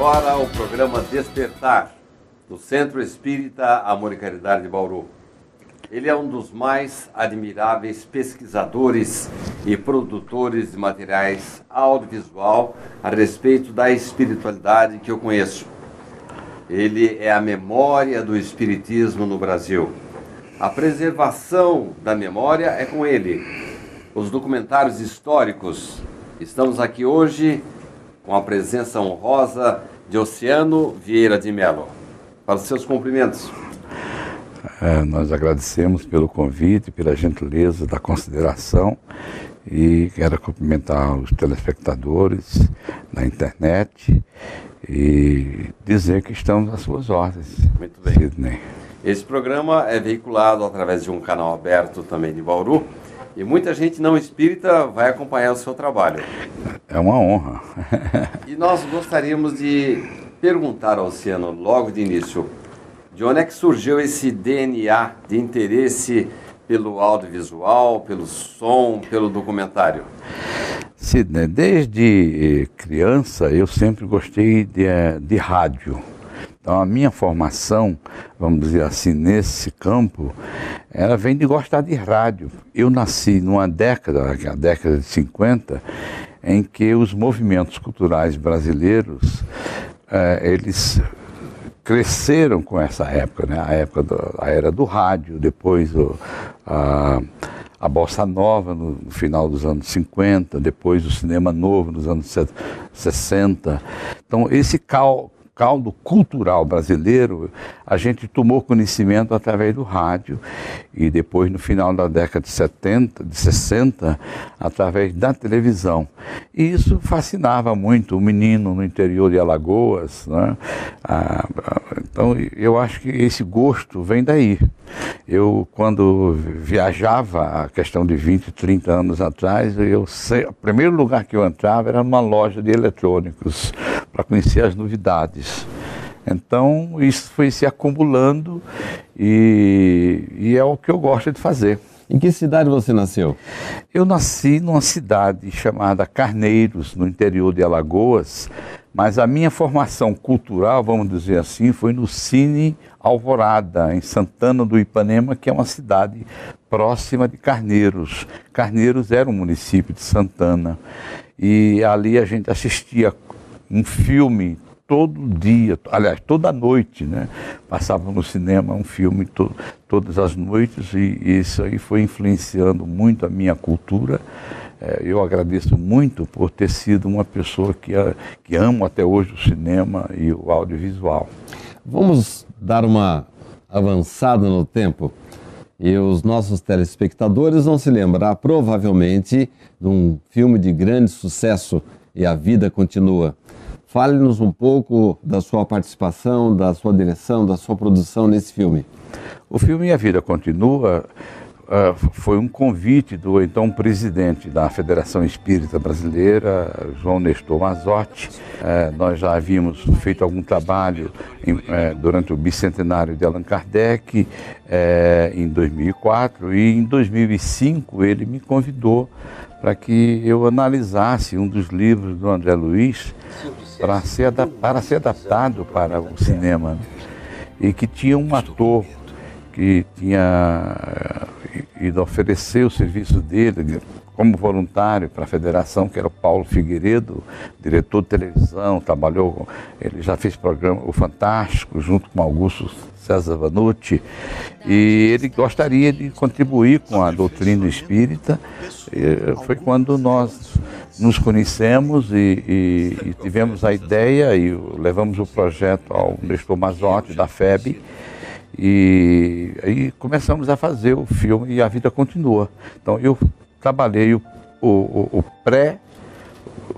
Agora o programa Despertar, do Centro Espírita Amor e Caridade de Bauru. Ele é um dos mais admiráveis pesquisadores e produtores de materiais audiovisual a respeito da espiritualidade que eu conheço. Ele é a memória do espiritismo no Brasil. A preservação da memória é com ele. Os documentários históricos. Estamos aqui hoje com a presença honrosa de Oceano Vieira de Mello. Para os seus cumprimentos. É, nós agradecemos pelo convite, pela gentileza da consideração e quero cumprimentar os telespectadores na internet e dizer que estamos às suas ordens. Muito bem. Sidney. Esse programa é veiculado através de um canal aberto também de Bauru e muita gente não espírita vai acompanhar o seu trabalho. É uma honra. e nós gostaríamos de perguntar ao Oceano logo de início de onde é que surgiu esse DNA de interesse pelo audiovisual, pelo som, pelo documentário? Sidney, desde criança eu sempre gostei de, eh, de rádio. Então a minha formação, vamos dizer assim, nesse campo, ela vem de gostar de rádio. Eu nasci numa década, a década de 50, em que os movimentos culturais brasileiros, eh, eles cresceram com essa época, né? a época da era do rádio, depois o, a, a bossa nova no, no, final dos anos 50, depois o cinema novo nos anos 60. Então esse cal, caldo cultural brasileiro, a gente tomou conhecimento através do rádio e depois no final da década de 70, de 60, através da televisão. E isso fascinava muito o menino no interior de Alagoas. Né? Ah, então eu acho que esse gosto vem daí. Eu, quando viajava, a questão de 20, 30 anos atrás, eu sei, o primeiro lugar que eu entrava era numa loja de eletrônicos para conhecer as novidades. Então isso foi se acumulando e, e, é o que eu gosto de fazer. Em que cidade você nasceu? Eu nasci numa cidade chamada Carneiros, no interior de Alagoas, mas a minha formação cultural, vamos dizer assim, foi no Cine Alvorada, em Santana do Ipanema, que é uma cidade próxima de Carneiros. Carneiros era um município de Santana. E ali a gente assistia um filme todo dia, aliás, toda noite, né? Passava no cinema um filme to todas as noites e isso aí foi influenciando muito a minha cultura. É, eu agradeço muito por ter sido uma pessoa que, que amo até hoje o cinema e o audiovisual. Vamos dar uma avançada no tempo e os nossos telespectadores vão se lembrar provavelmente de um filme de grande sucesso e a vida continua. Fale-nos um pouco da sua participação, da sua direção, da sua produção nesse filme. O filme A Vida Continua uh, foi um convite do então presidente da Federação Espírita Brasileira, João Nestor Mazotti. Uh, nós já havíamos feito algum trabalho em, uh, durante o bicentenário de Allan Kardec em 2004 e em 2005 ele me convidou para que eu analisasse um dos livros do André Luiz para ser, para ser adaptado para o cinema. Né? E que tinha um ator que tinha eh, ido oferecer o serviço dele como voluntário para a federação, que era o Paulo Figueiredo, diretor de televisão, trabalhou, ele já fez programa O Fantástico, junto com Augusto César Vanucci, e ele gostaria de contribuir com a doutrina espírita. E foi quando nós nos conhecemos e, e, e, tivemos a ideia e levamos o projeto ao Nestor Mazotti, da FEB, e aí começamos a fazer o filme e a vida continua. Então eu trabalhei o, o, o pré,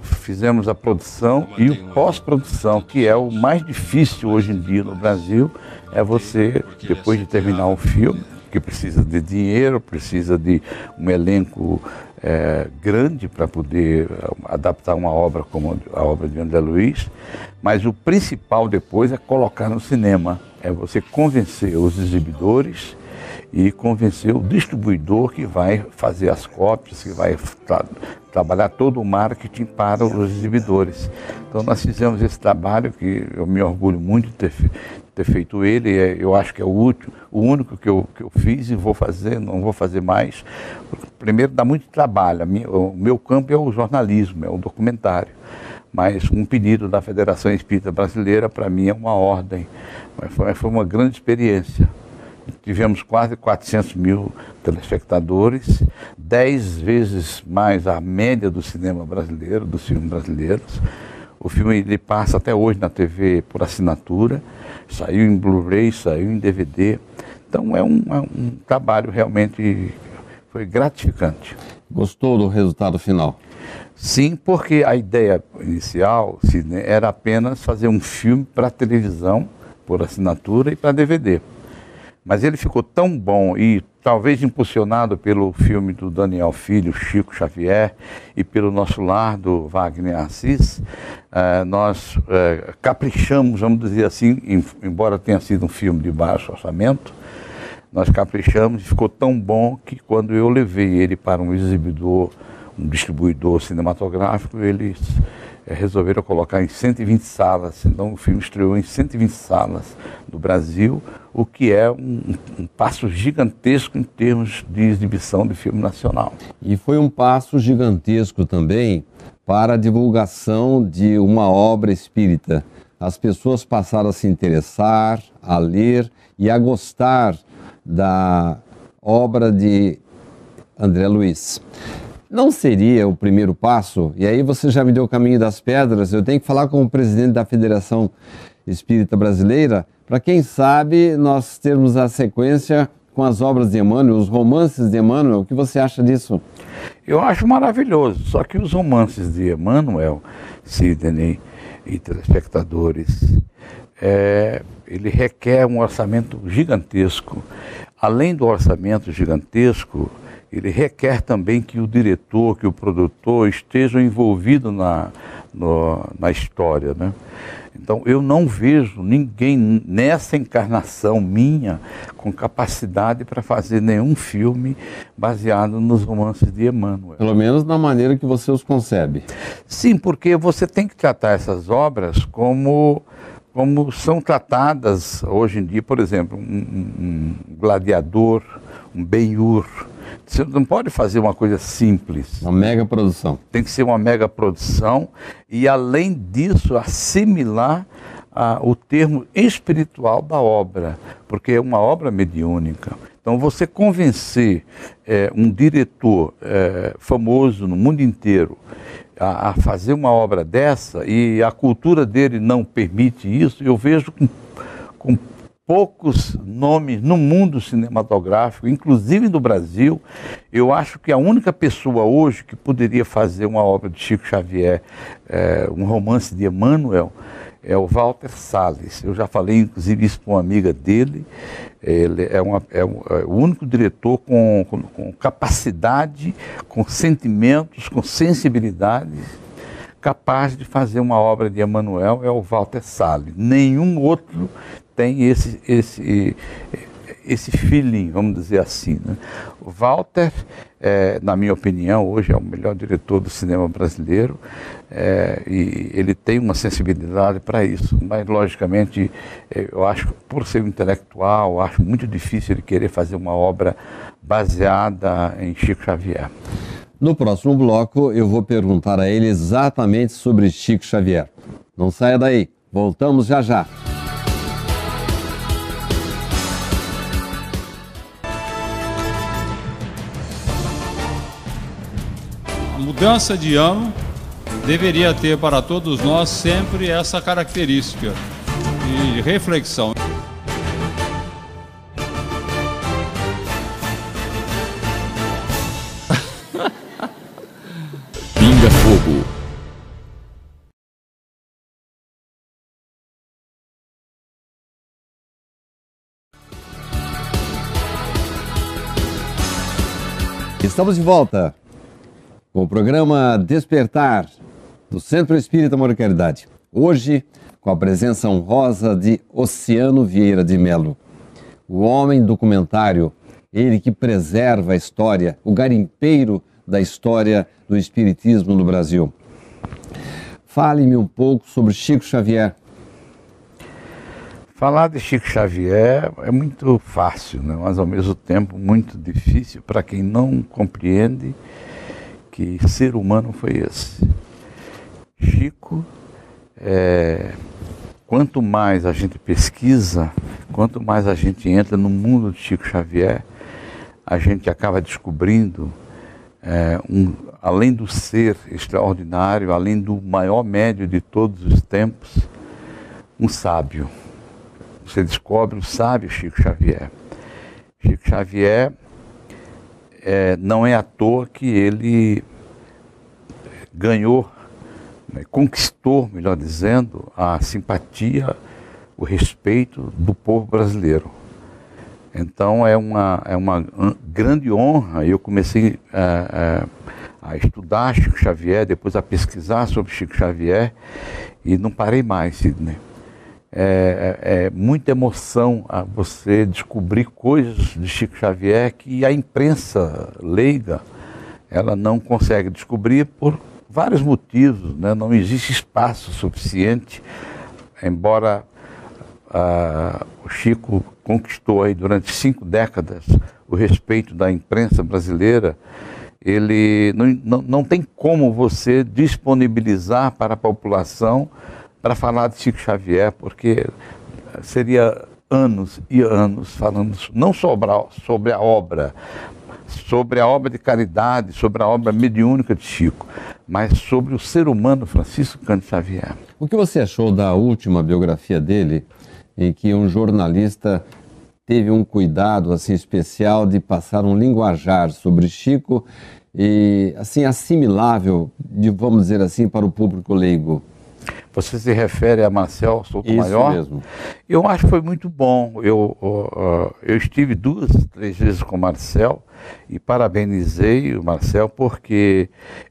fizemos a produção e o pós-produção, que é o mais difícil hoje em dia no Brasil, é você, depois de terminar o filme, que precisa de dinheiro, precisa de um elenco é, grande para poder é, adaptar uma obra como a obra de André Luiz, mas o principal depois é colocar no cinema, é você convencer os exibidores e convencer o distribuidor que vai fazer as cópias, que vai tra trabalhar todo o marketing para os exibidores. Então nós fizemos esse trabalho que eu me orgulho muito de ter, ter feito ele, é, eu acho que é o, último, o único que eu, que eu fiz e vou fazer, não vou fazer mais. Primeiro dá muito trabalho, minha, o meu campo é o jornalismo, é o documentário mas um pedido da Federação Espírita Brasileira para mim é uma ordem. Foi uma grande experiência. Tivemos quase 400 mil telespectadores, 10 vezes mais a média do cinema brasileiro, dos filmes brasileiros. O filme ele passa até hoje na TV por assinatura, saiu em Blu-ray, saiu em DVD. Então é um, é um trabalho realmente foi gratificante. Gostou do resultado final? Sim, porque a ideia inicial era apenas fazer um filme para televisão, por assinatura e para DVD. Mas ele ficou tão bom e talvez impulsionado pelo filme do Daniel Filho, Chico Xavier, e pelo nosso lar do Wagner Assis, eh, nós eh, caprichamos, vamos dizer assim, em, embora tenha sido um filme de baixo orçamento, nós caprichamos e ficou tão bom que quando eu levei ele para um exibidor um distribuidor cinematográfico, eles é, resolveram colocar em 120 salas. Então o filme estreou em 120 salas do Brasil, o que é um, um, passo gigantesco em termos de exibição de filme nacional. E foi um passo gigantesco também para a divulgação de uma obra espírita. As pessoas passaram a se interessar, a ler e a gostar da obra de André Luiz não seria o primeiro passo? E aí você já me deu o caminho das pedras, eu tenho que falar com o presidente da Federação Espírita Brasileira, para quem sabe nós termos a sequência com as obras de Emmanuel, os romances de Emmanuel. O que você acha disso? Eu acho maravilhoso, só que os romances de Emmanuel, Sidney e telespectadores, é, ele requer um orçamento gigantesco. Além do orçamento gigantesco, ele requer também que o diretor, que o produtor estejam envolvidos na, na história. Né? Então eu não vejo ninguém nessa encarnação minha com capacidade para fazer nenhum filme baseado nos romances de Emmanuel. Pelo menos na maneira que você os concebe. Sim, porque você tem que tratar essas obras como como são tratadas hoje em dia, por exemplo, um, um gladiador, um Ben-Hur, você não pode fazer uma coisa simples. Uma mega produção. Tem que ser uma mega produção e, além disso, assimilar ah, o termo espiritual da obra, porque é uma obra mediúnica. Então, você convencer é, um diretor é, famoso no mundo inteiro a, a, fazer uma obra dessa e a cultura dele não permite isso, eu vejo com, poucos nomes no mundo cinematográfico, inclusive no Brasil. Eu acho que a única pessoa hoje que poderia fazer uma obra de Chico Xavier, é, um romance de Emmanuel, é o Walter Salles. Eu já falei, inclusive, isso para uma amiga dele. Ele é, uma, é, um, é o único diretor com, com, com capacidade, com sentimentos, com sensibilidade capaz de fazer uma obra de Emmanuel é o Walter Salles. Nenhum outro tem esse, esse, esse feeling, vamos dizer assim. Né? Walter, é, na minha opinião, hoje é o melhor diretor do cinema brasileiro é, e ele tem uma sensibilidade para isso. Mas, logicamente, é, eu acho, por ser um intelectual, acho muito difícil ele querer fazer uma obra baseada em Chico Xavier. No próximo bloco, eu vou perguntar a ele exatamente sobre Chico Xavier. Não saia daí, voltamos já já. Mudança de ano deveria ter para todos nós sempre essa característica de reflexão. Pinga Fogo. Estamos de volta com o programa Despertar do Centro Espírita Amor e Caridade. Hoje, com a presença honrosa de Oceano Vieira de Melo, o homem documentário ele que preserva a história, o garimpeiro da história do Espiritismo no Brasil. Fale-me um pouco sobre Chico Xavier. Falar de Chico Xavier é muito fácil, né? mas ao mesmo tempo muito difícil para quem não compreende que ser humano foi esse. Chico, é, quanto mais a gente pesquisa, quanto mais a gente entra no mundo de Chico Xavier, a gente acaba descobrindo, é, um, além do ser extraordinário, além do maior médio de todos os tempos, um sábio você descobre o sábio Chico Xavier. Chico Xavier é, não é à toa que ele ganhou, né, conquistou, melhor dizendo, a simpatia, o respeito do povo brasileiro. Então é uma, é uma grande honra. Eu comecei a, a, a estudar Chico Xavier, depois a pesquisar sobre Chico Xavier e não parei mais, Sidney é, é, é, muita emoção a você descobrir coisas de Chico Xavier que a imprensa leiga ela não consegue descobrir por vários motivos. Né? Não existe espaço suficiente, embora ah, o Chico conquistou aí durante cinco décadas o respeito da imprensa brasileira, ele não, não, não tem como você disponibilizar para a população para falar de Chico Xavier, porque seria anos e anos falando não sobre a, sobre a obra, sobre a obra de caridade, sobre a obra mediúnica de Chico, mas sobre o ser humano Francisco Cândido Xavier. O que você achou da última biografia dele, em que um jornalista teve um cuidado assim especial de passar um linguajar sobre Chico e assim assimilável, de, vamos dizer assim, para o público leigo? Você se refere a Marcel Souto-Maior? Isso mesmo. Eu acho que foi muito bom. Eu, uh, eu estive duas, três vezes com o Marcel e parabenizei o Marcel porque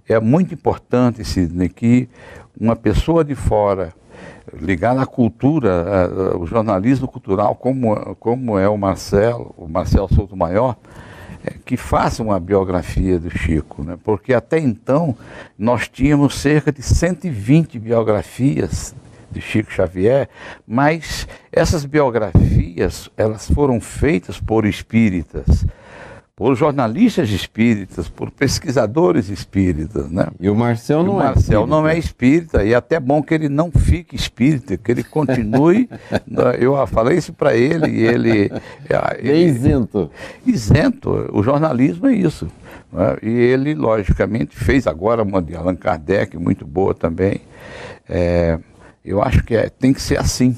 é muito importante, Sidney, que uma pessoa de fora ligada à cultura, uh, o jornalismo cultural, como, como é o Marcel, o Marcel Souto Maior, que faça uma biografia do Chico, né? porque até então nós tínhamos cerca de 120 biografias de Chico Xavier, mas essas biografias elas foram feitas por espíritas por jornalistas espíritas, por pesquisadores espíritas, né? E o Marcel não o é Marcel não é espírita e é até bom que ele não fique espírita, que ele continue. Né? eu falei isso para ele e ele, é, ele é isento. Isento. O jornalismo é isso. Né? E ele, logicamente, fez agora uma de Allan Kardec muito boa também. É, eu acho que é, tem que ser assim.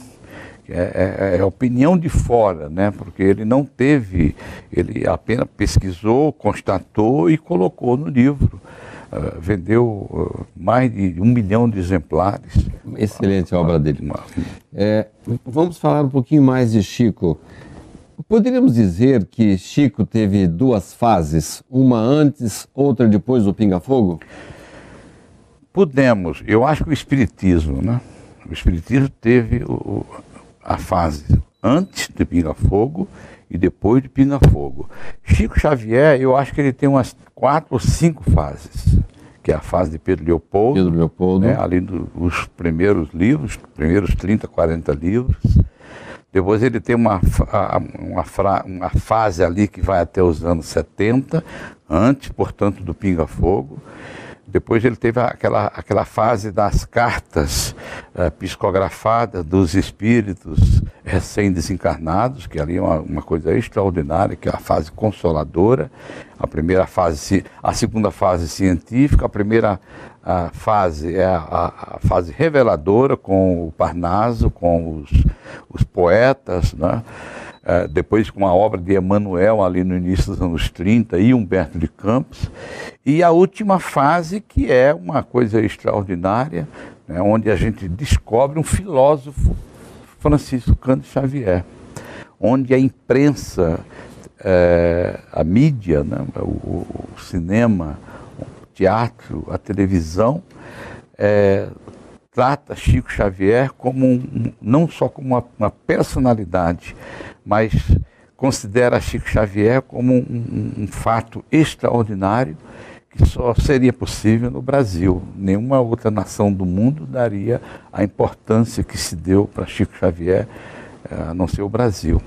É, é, é, opinião de fora, né? porque ele não teve, ele apenas pesquisou, constatou e colocou no livro. Uh, vendeu uh, mais de um milhão de exemplares. Excelente a obra dele. É, vamos falar um pouquinho mais de Chico. Poderíamos dizer que Chico teve duas fases, uma antes, outra depois do Pinga Fogo? Podemos. Eu acho que o Espiritismo, né? O Espiritismo teve o, a fase antes de Pinga Fogo e depois de Pinga Fogo. Chico Xavier, eu acho que ele tem umas quatro ou cinco fases, que é a fase de Pedro Leopoldo, Pedro Leopoldo. Né, ali dos primeiros livros, primeiros 30, 40 livros. Depois ele tem uma, uma, uma fase ali que vai até os anos 70, antes, portanto, do Pinga Fogo. Depois ele teve aquela, aquela fase das cartas uh, psicografadas dos espíritos recém-desencarnados, que ali é uma, uma, coisa extraordinária, que é a fase consoladora, a primeira fase, a segunda fase científica, a primeira fase é a, a, fase reveladora com o Parnaso, com os, os poetas, né? É, depois com a obra de Emanuel ali no início dos anos 30 e Humberto de Campos, e a última fase que é uma coisa extraordinária, né, onde a gente descobre um filósofo, Francisco Cândido Xavier, onde a imprensa, é, a mídia, né, o, o, cinema, o teatro, a televisão, é, trata Chico Xavier como um, não só como uma, uma personalidade, mas considera Chico Xavier como um, um, fato extraordinário que só seria possível no Brasil. Nenhuma outra nação do mundo daria a importância que se deu para Chico Xavier, eh, a não ser o Brasil.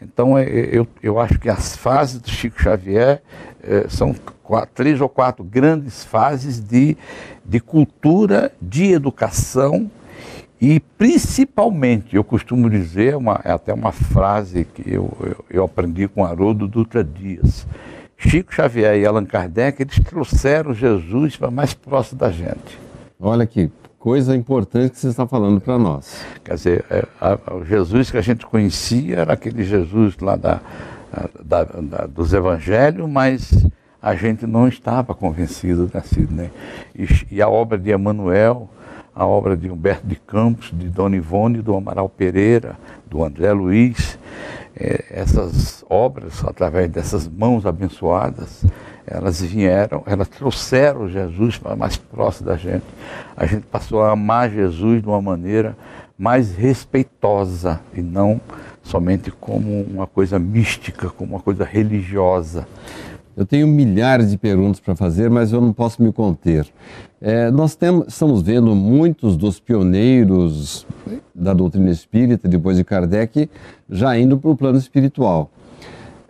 Então, é, é, eu, eu acho que as fases do Chico Xavier é, são quatro, três ou quatro grandes fases de, de cultura, de educação e principalmente, eu costumo dizer, uma, é até uma frase que eu, eu, eu aprendi com Haroldo Dutra Dias. Chico Xavier e Allan Kardec, eles trouxeram Jesus para mais próximo da gente. Olha que coisa importante que você está falando para nós. Quer dizer, é, o Jesus que a gente conhecia era aquele Jesus lá da, da, da, dos evangelhos, mas a gente não estava convencido daquilo. Né? E, e a obra de Emmanuel a obra de Humberto de Campos, de Dona Ivone, do Amaral Pereira, do André Luiz. É, essas obras, através dessas mãos abençoadas, elas vieram, elas trouxeram Jesus para mais próximo da gente. A gente passou a amar Jesus de uma maneira mais respeitosa e não somente como uma coisa mística, como uma coisa religiosa. Eu tenho milhares de perguntas para fazer, mas eu não posso me conter. É, nós temos, estamos vendo muitos dos pioneiros da doutrina espírita, depois de Kardec, já indo para o plano espiritual.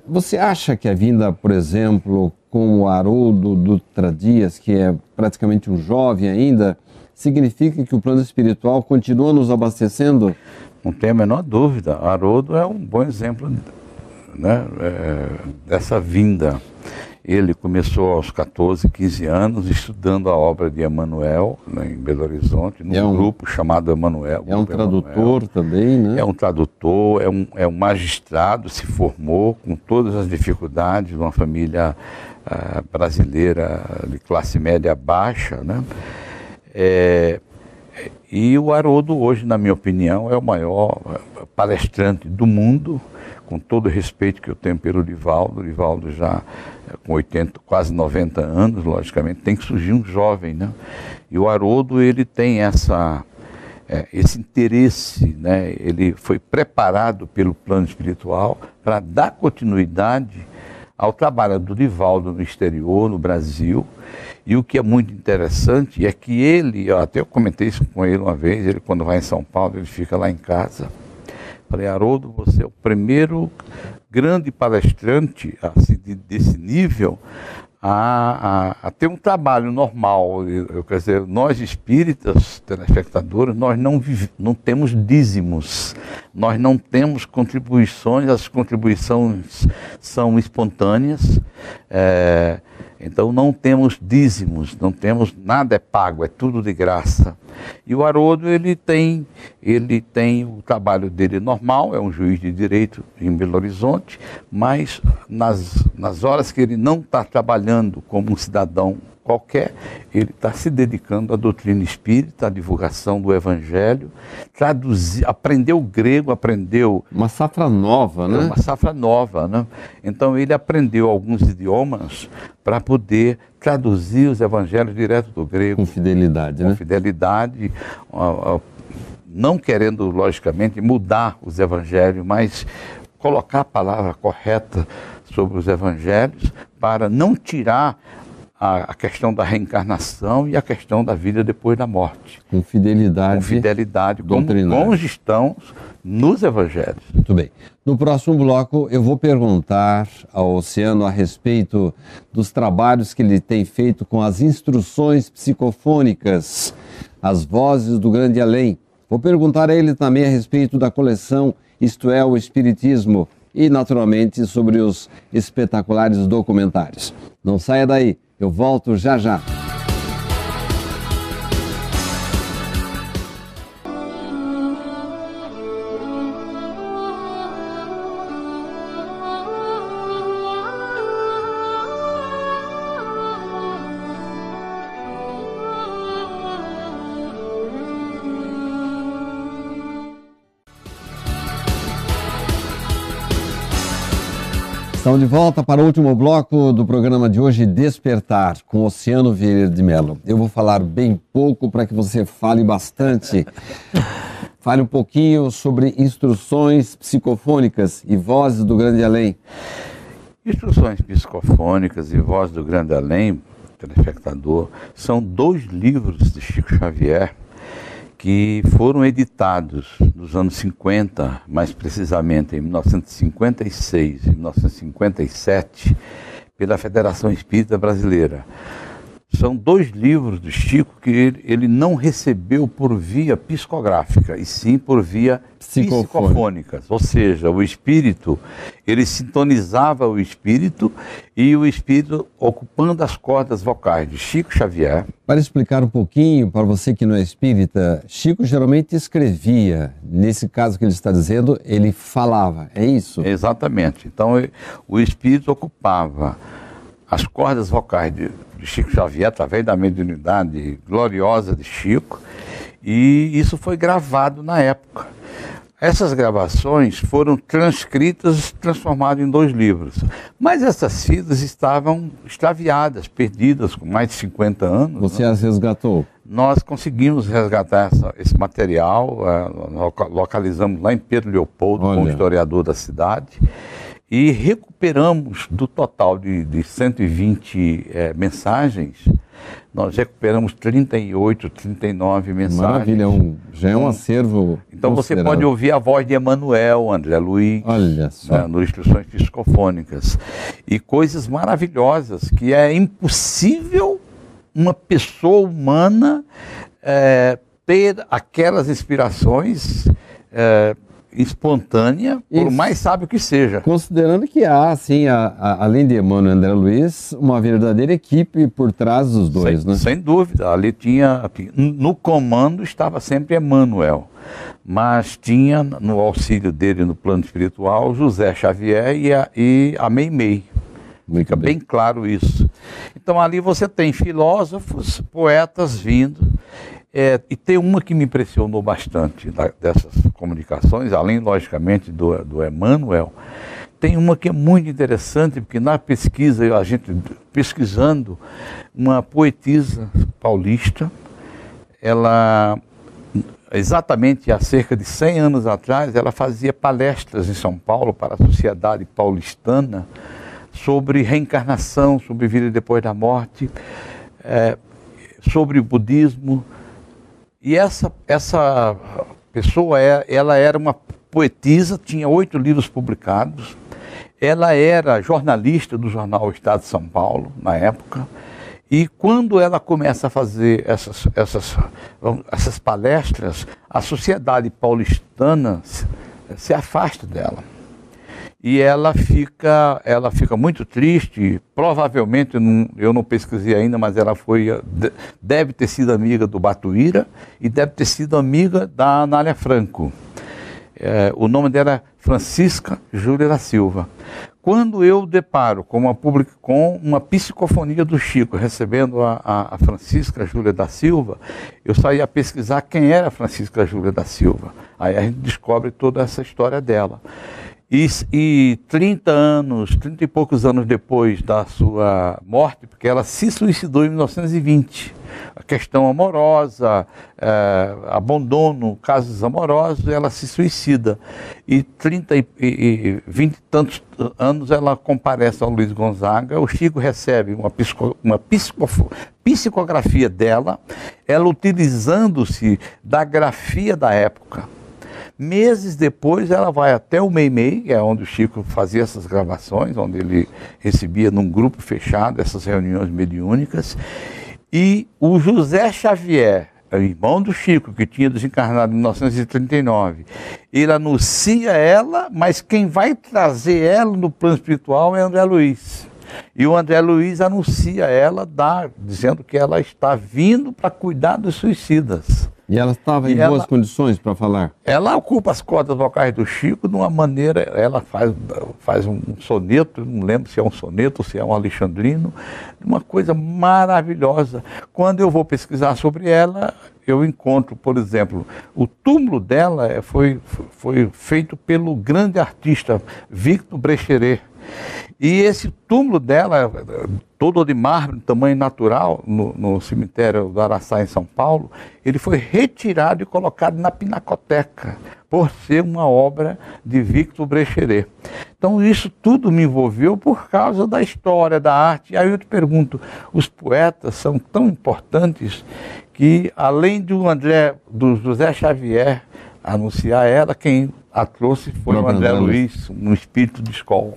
Você acha que a vinda, por exemplo, com o Haroldo Dutra Dias, que é praticamente um jovem ainda, significa que o plano espiritual continua nos abastecendo? Não tem a menor dúvida. Haroldo é um bom exemplo né, é, dessa vinda. Ele começou aos 14, 15 anos estudando a obra de Emmanuel né, em Belo Horizonte, num é um, grupo chamado Emmanuel. É um tradutor Emmanuel. também, né? É um tradutor, é um, é um magistrado, se formou com todas as dificuldades de uma família brasileira de classe média baixa, né? É, e o Haroldo hoje, na minha opinião, é o maior palestrante do mundo, com todo o respeito que eu tenho pelo Divaldo, o Divaldo já é, com 80, quase 90 anos, logicamente, tem que surgir um jovem, né? E o Haroldo, ele tem essa, é, esse interesse, né? Ele foi preparado pelo plano espiritual para dar continuidade ao trabalho do Divaldo no exterior, no Brasil, e o que é muito interessante é que ele, até eu comentei isso com ele uma vez, ele quando vai em São Paulo, ele fica lá em casa, Falei, Haroldo, você é o primeiro grande palestrante assim, de, desse nível a, a, a, ter um trabalho normal. Eu, quer dizer, nós espíritas, telespectadores, nós não, vive, não temos dízimos, nós não temos contribuições, as contribuições são espontâneas. É, então não temos dízimos, não temos nada é pago, é tudo de graça. E o Haroldo ele tem, ele tem o trabalho dele normal, é um juiz de direito em Belo Horizonte, mas nas, nas horas que ele não está trabalhando como um cidadão qualquer, ele está se dedicando à doutrina espírita, à divulgação do evangelho, traduzir, aprendeu grego, aprendeu... Uma safra nova, né? Uma safra nova, né? Então ele aprendeu alguns idiomas para poder traduzir os evangelhos direto do grego. Com fidelidade, com né? fidelidade, não querendo, logicamente, mudar os evangelhos, mas colocar a palavra correta sobre os evangelhos para não tirar a, a, questão da reencarnação e a questão da vida depois da morte. Com fidelidade. Com fidelidade, como, como estão nos evangelhos. Muito bem. No próximo bloco, eu vou perguntar ao Oceano a respeito dos trabalhos que ele tem feito com as instruções psicofônicas, as vozes do grande além. Vou perguntar a ele também a respeito da coleção Isto é o Espiritismo e, naturalmente, sobre os espetaculares documentários. Não saia daí. Eu volto já já. Estamos de volta para o último bloco do programa de hoje, Despertar, com Oceano Vieira de Mello. Eu vou falar bem pouco para que você fale bastante. Fale um pouquinho sobre instruções psicofônicas e vozes do Grande Além. Instruções psicofônicas e vozes do Grande Além, telespectador, são dois livros de Chico Xavier que foram editados nos anos 50, mais precisamente em 1956 e 1957, pela Federação Espírita Brasileira. São dois livros do Chico que ele, ele não recebeu por via psicográfica, e sim por via psicofônica. Ou seja, o espírito, ele sintonizava o espírito e o espírito ocupando as cordas vocais de Chico Xavier. Para explicar um pouquinho para você que não é espírita, Chico geralmente escrevia. Nesse caso que ele está dizendo, ele falava. É isso? Exatamente. Então, o espírito ocupava as cordas vocais de de Chico Xavier, através da mediunidade gloriosa de Chico, e isso foi gravado na época. Essas gravações foram transcritas, transformadas em dois livros. Mas essas fitas estavam extraviadas, perdidas, com mais de 50 anos. Você né? as resgatou? Nós conseguimos resgatar essa, esse material, uh, localizamos lá em Pedro Leopoldo, Olha. com o historiador da cidade e recuperamos do total de, de 120 é, mensagens, nós recuperamos 38, 39 mensagens. Maravilha, um, já é um acervo. Então você pode ouvir a voz de Emanuel, André Luiz, Olha só. Né, no Instruções Psicofônicas. E coisas maravilhosas que é impossível uma pessoa humana é, ter aquelas inspirações. É, espontânea, Isso. por mais sábio que seja. Considerando que há, assim, a, a, além de Emmanuel e André Luiz, uma verdadeira equipe por trás dos dois, sem, né? Sem dúvida. Ali tinha. No comando estava sempre Emmanuel. Mas tinha no auxílio dele no plano espiritual José Xavier e a, e a Meimei. Fica bem. bem claro isso. Então ali você tem filósofos, poetas vindo é, e tem uma que me impressionou bastante da, dessas comunicações, além, logicamente, do, do Emmanuel, tem uma que é muito interessante, porque na pesquisa, a gente pesquisando, uma poetisa paulista, ela, exatamente há cerca de 100 anos atrás, ela fazia palestras em São Paulo para a sociedade paulistana sobre reencarnação, sobre vida depois da morte, é, sobre o budismo, e essa, essa pessoa, é, ela era uma poetisa, tinha oito livros publicados. Ela era jornalista do jornal Estado de São Paulo, na época. E quando ela começa a fazer essas, essas, essas palestras, a sociedade paulistana se, se afasta dela e ela fica, ela fica muito triste. Provavelmente, não, eu não pesquisei ainda, mas ela foi, deve ter sido amiga do Batuíra e deve ter sido amiga da Anália Franco. É, o nome dela é Francisca Júlia da Silva. Quando eu deparo com uma, com uma psicofonia do Chico, recebendo a, a, a Francisca Júlia da Silva, eu saí a pesquisar quem era a Francisca Júlia da Silva. Aí a gente descobre toda essa história dela. E, e 30 anos, 30 e poucos anos depois da sua morte, porque ela se suicidou em 1920. A questão amorosa, é, abandono, casos amorosos, ela se suicida. E 30 e, e 20 e tantos anos ela comparece ao Luiz Gonzaga. O Chico recebe uma, psico, uma psico, psicografia dela, ela utilizando-se da grafia da época Meses depois, ela vai até o Meimei, que é onde o Chico fazia essas gravações, onde ele recebia num grupo fechado essas reuniões mediúnicas. E o José Xavier, irmão do Chico, que tinha desencarnado em 1939, ele anuncia ela, mas quem vai trazer ela no plano espiritual é André Luiz. E o André Luiz anuncia ela, dá, dizendo que ela está vindo para cuidar dos suicidas. E ela estava em boas condições para falar? Ela ocupa as cordas vocais do Chico de uma maneira, ela faz, faz um soneto, não lembro se é um soneto ou se é um alexandrino, uma coisa maravilhosa. Quando eu vou pesquisar sobre ela, eu encontro, por exemplo, o túmulo dela é, foi, foi feito pelo grande artista Victor Brecheret. E esse túmulo dela, todo de mármore, tamanho natural, no, no, cemitério do Araçá, em São Paulo, ele foi retirado e colocado na Pinacoteca, por ser uma obra de Victor Brecheret. Então, isso tudo me envolveu por causa da história, da arte. E aí eu te pergunto: os poetas são tão importantes que, além do André, do José Xavier anunciar ela, quem a trouxe foi o André Luiz, um espírito de escola.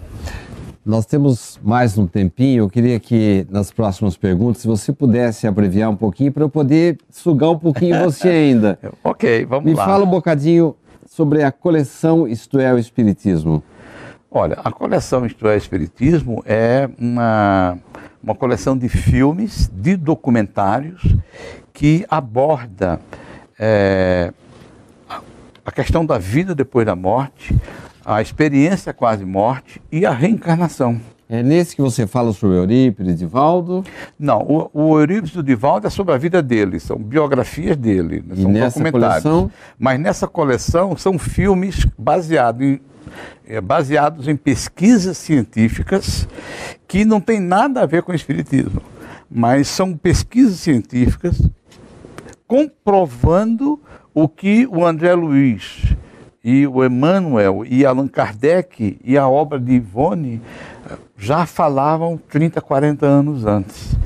Nós temos mais um tempinho. Eu queria que nas próximas perguntas você pudesse abreviar um pouquinho para eu poder sugar um pouquinho você ainda. ok, vamos Me lá. Me fala um bocadinho sobre a coleção Isto é o Espiritismo. Olha, a coleção Isto é o Espiritismo é uma, uma coleção de filmes, de documentários que aborda é, a questão da vida depois da morte, a experiência quase morte e a reencarnação. É nesse que você fala sobre Eurípides, Divaldo? Não, o, o Eurípides e o Divaldo é sobre a vida dele, são biografias dele, e são nessa documentários. Coleção? Mas nessa coleção são filmes baseados em, é, baseados em pesquisas científicas que não tem nada a ver com o Espiritismo, mas são pesquisas científicas comprovando o que o André Luiz e o Emmanuel e Allan Kardec e a obra de Ivone eh, já falavam 30, 40 anos antes.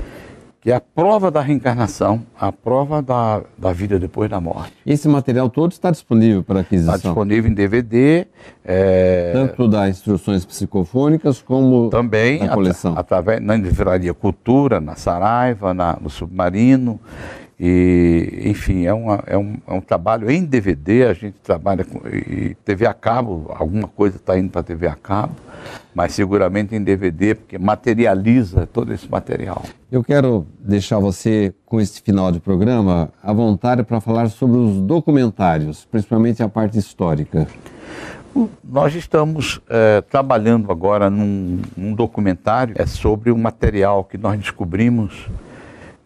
Que é a prova da reencarnação, a prova da, da vida depois da morte. Esse material todo está disponível para aquisição? Está disponível em DVD. É... Tanto das instruções psicofônicas como também na coleção? através na Livraria Cultura, na Saraiva, na, no Submarino. E, enfim, é, uma, é, um, é um trabalho em DVD, a gente trabalha com e TV a cabo, alguma coisa está indo para TV a cabo, mas seguramente em DVD, porque materializa todo esse material. Eu quero deixar você, com esse final de programa, à vontade para falar sobre os documentários, principalmente a parte histórica. Nós estamos é, trabalhando agora num, num, documentário é sobre um material que nós descobrimos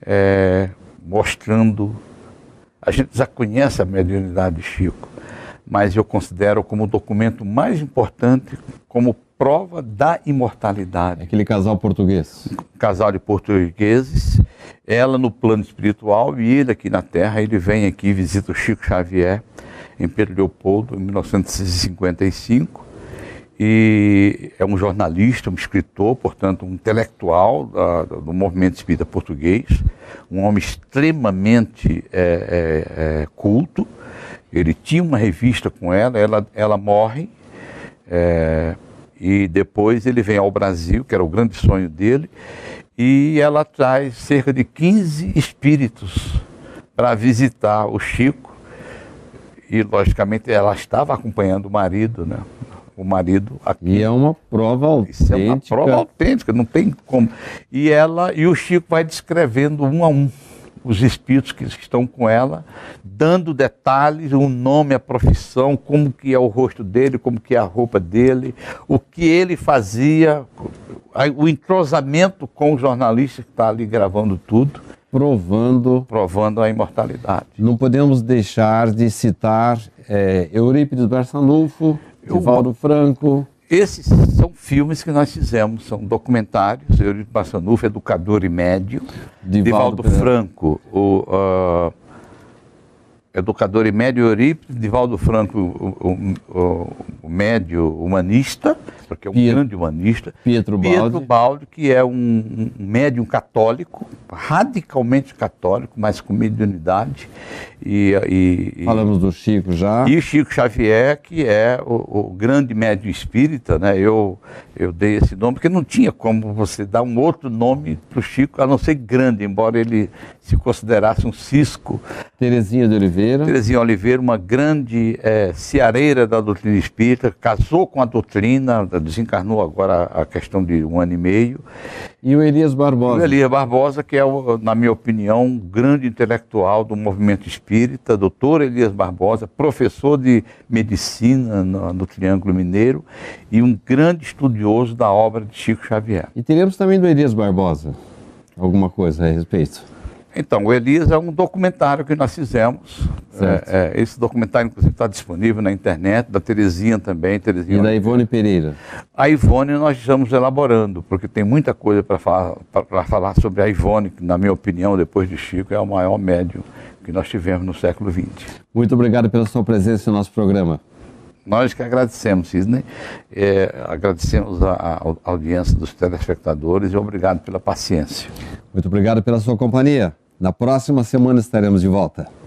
é, mostrando. A gente já conhece a mediunidade de Chico, mas eu considero como o documento mais importante, como prova da imortalidade. Aquele casal português. Um casal de portugueses, ela no plano espiritual e ele aqui na Terra. Ele vem aqui, visita o Chico Xavier em Pedro Leopoldo, em 1955 e é um jornalista, um escritor, portanto, um intelectual da, do movimento espírita português, um homem extremamente é, é, é, culto. Ele tinha uma revista com ela, ela, ela morre, é, e depois ele vem ao Brasil, que era o grande sonho dele, e ela traz cerca de 15 espíritos para visitar o Chico, e logicamente ela estava acompanhando o marido, né? O marido aqui. E é uma prova autêntica. Isso é uma prova autêntica, não tem como. E ela e o Chico vai descrevendo um a um os espíritos que estão com ela, dando detalhes, o nome, a profissão, como que é o rosto dele, como que é a roupa dele, o que ele fazia, o entrosamento com o jornalista que está ali gravando tudo. Provando. Provando a imortalidade. Não podemos deixar de citar é, Eurípides Barçanufo, Divaldo Franco. Esses são filmes que nós fizemos, são documentários. Eurico Bassanufo, Educador e Médio. Divaldo, Divaldo Franco, o uh, Educador e Médio Eurípides. Divaldo Franco, o, o, o, médio humanista, porque é um Pietro, grande humanista. Pietro. Pietro Baldi, que é um, um médium católico, radicalmente católico, mas com mediunidade. E, e, Falamos do Chico já. E Chico Xavier, que é o, o, grande médium espírita, né? Eu, eu dei esse nome, porque não tinha como você dar um outro nome para o Chico, a não ser grande, embora ele se considerasse um cisco. Terezinha de Oliveira. Terezinha Oliveira, uma grande é, ceareira da doutrina espírita, casou com a doutrina, desencarnou agora a questão de um ano e meio. E o Elias Barbosa. O Elias Barbosa, que é, na minha opinião, um grande intelectual do movimento espírita, doutor Elias Barbosa, professor de medicina no, no Triângulo Mineiro e um grande estudioso da obra de Chico Xavier. E teremos também do Elias Barbosa alguma coisa a respeito? Então, o Elias é um documentário que nós fizemos É, é, esse documentário, inclusive, está disponível na internet, da Terezinha também. Terezinha e da Ivone Pereira? A Ivone nós estamos elaborando, porque tem muita coisa para falar, falar sobre a Ivone, que, na minha opinião, depois de Chico, é o maior médium que nós tivemos no século XX. Muito obrigado pela sua presença no nosso programa. Nós que agradecemos, Sidney, é, agradecemos a, a, audiência dos telespectadores e obrigado pela paciência. Muito obrigado pela sua companhia. Na próxima semana estaremos de volta.